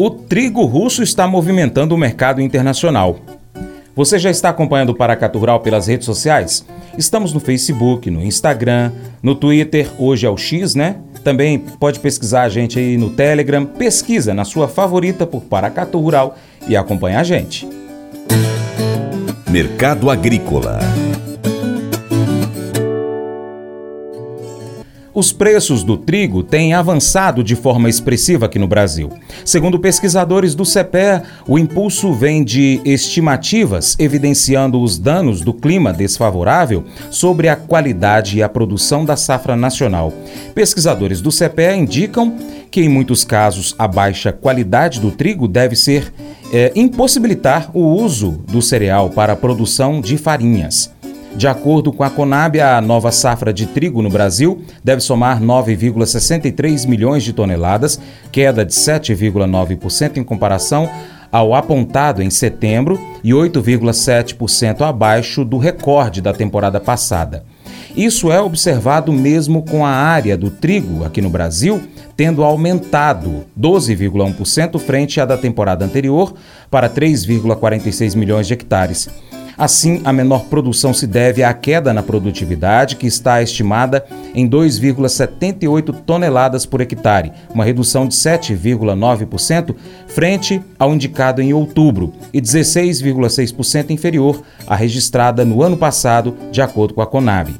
O trigo russo está movimentando o mercado internacional. Você já está acompanhando o Paracatu Rural pelas redes sociais? Estamos no Facebook, no Instagram, no Twitter, hoje é o X, né? Também pode pesquisar a gente aí no Telegram. Pesquisa na sua favorita por Paracatu Rural e acompanha a gente. Mercado Agrícola Os preços do trigo têm avançado de forma expressiva aqui no Brasil. Segundo pesquisadores do CPE, o impulso vem de estimativas evidenciando os danos do clima desfavorável sobre a qualidade e a produção da safra nacional. Pesquisadores do CPE indicam que, em muitos casos, a baixa qualidade do trigo deve ser é, impossibilitar o uso do cereal para a produção de farinhas. De acordo com a Conab, a nova safra de trigo no Brasil deve somar 9,63 milhões de toneladas, queda de 7,9% em comparação ao apontado em setembro e 8,7% abaixo do recorde da temporada passada. Isso é observado mesmo com a área do trigo aqui no Brasil tendo aumentado 12,1% frente à da temporada anterior para 3,46 milhões de hectares. Assim, a menor produção se deve à queda na produtividade, que está estimada em 2,78 toneladas por hectare, uma redução de 7,9% frente ao indicado em outubro e 16,6% inferior à registrada no ano passado, de acordo com a Conab.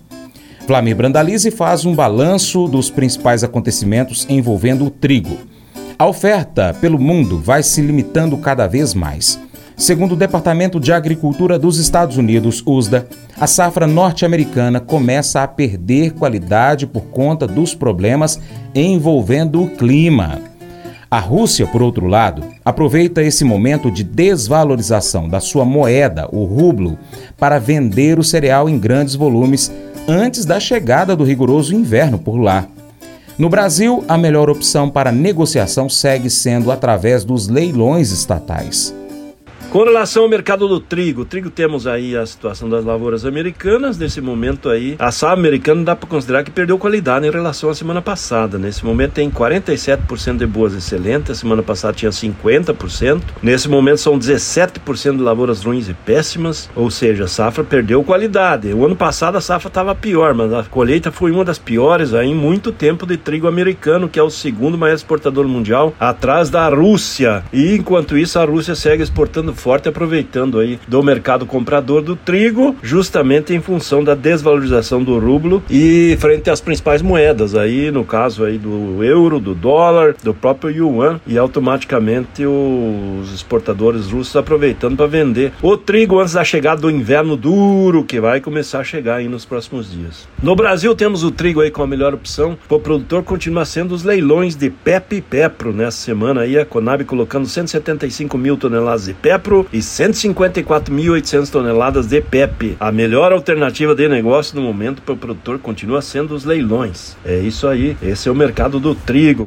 Flamir Brandalize faz um balanço dos principais acontecimentos envolvendo o trigo. A oferta pelo mundo vai se limitando cada vez mais. Segundo o Departamento de Agricultura dos Estados Unidos, USDA, a safra norte-americana começa a perder qualidade por conta dos problemas envolvendo o clima. A Rússia, por outro lado, aproveita esse momento de desvalorização da sua moeda, o rublo, para vender o cereal em grandes volumes antes da chegada do rigoroso inverno por lá. No Brasil, a melhor opção para negociação segue sendo através dos leilões estatais. Com relação ao mercado do trigo, trigo temos aí a situação das lavouras americanas. Nesse momento aí, a safra americana dá para considerar que perdeu qualidade em relação à semana passada. Nesse momento tem 47% de boas excelentes, a semana passada tinha 50%. Nesse momento são 17% de lavouras ruins e péssimas, ou seja, a safra perdeu qualidade. O ano passado a safra estava pior, mas a colheita foi uma das piores aí em muito tempo de trigo americano, que é o segundo maior exportador mundial, atrás da Rússia. E enquanto isso a Rússia segue exportando forte, aproveitando aí do mercado comprador do trigo, justamente em função da desvalorização do rublo e frente às principais moedas, aí no caso aí do euro, do dólar, do próprio yuan, e automaticamente os exportadores russos aproveitando para vender o trigo antes da chegada do inverno duro que vai começar a chegar aí nos próximos dias. No Brasil temos o trigo aí com a melhor opção, o produtor continua sendo os leilões de PEP e PEPRO nessa semana aí. A Conab colocando 175 mil toneladas de PEPRO e 154.800 toneladas de PEP. A melhor alternativa de negócio no momento para o produtor continua sendo os leilões. É isso aí, esse é o mercado do trigo.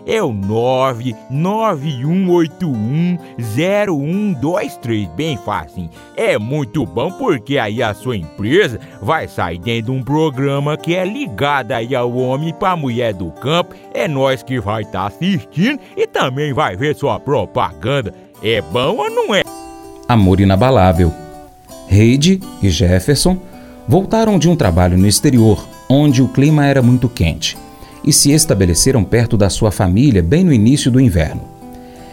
é o 991810123. Bem fácil. É muito bom porque aí a sua empresa vai sair dentro de um programa que é ligado aí ao homem para mulher do campo. É nós que vai estar tá assistindo e também vai ver sua propaganda. É bom ou não é? Amor inabalável. Heide e Jefferson Voltaram de um trabalho no exterior, onde o clima era muito quente, e se estabeleceram perto da sua família bem no início do inverno.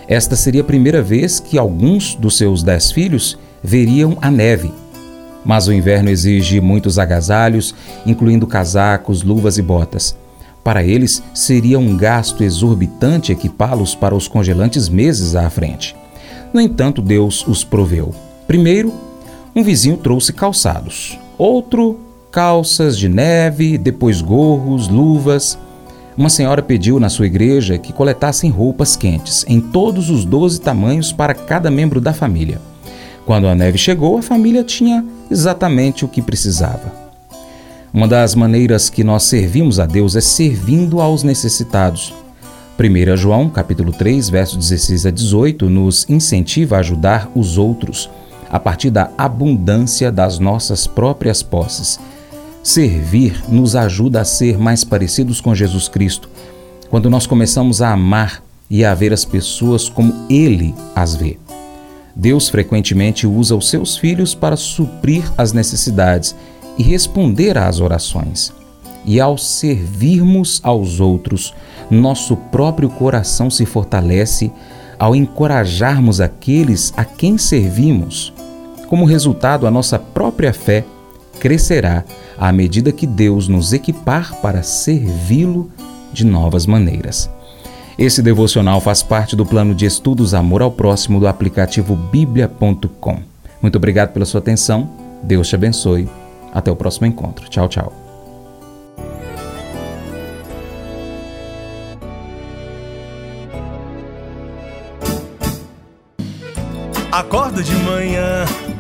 Esta seria a primeira vez que alguns dos seus dez filhos veriam a neve. Mas o inverno exige muitos agasalhos, incluindo casacos, luvas e botas. Para eles, seria um gasto exorbitante equipá-los para os congelantes meses à frente. No entanto, Deus os proveu. Primeiro, um vizinho trouxe calçados outro calças de neve, depois gorros, luvas. Uma senhora pediu na sua igreja que coletassem roupas quentes, em todos os doze tamanhos para cada membro da família. Quando a neve chegou, a família tinha exatamente o que precisava. Uma das maneiras que nós servimos a Deus é servindo aos necessitados. 1 João, capítulo 3, versos 16 a 18, nos incentiva a ajudar os outros a partir da abundância das nossas próprias posses. Servir nos ajuda a ser mais parecidos com Jesus Cristo, quando nós começamos a amar e a ver as pessoas como Ele as vê. Deus frequentemente usa os seus filhos para suprir as necessidades e responder às orações. E ao servirmos aos outros, nosso próprio coração se fortalece ao encorajarmos aqueles a quem servimos. Como resultado, a nossa própria fé crescerá à medida que Deus nos equipar para servi-lo de novas maneiras. Esse devocional faz parte do plano de estudos Amor ao Próximo do aplicativo bíblia.com. Muito obrigado pela sua atenção. Deus te abençoe. Até o próximo encontro. Tchau, tchau. Acordo de manhã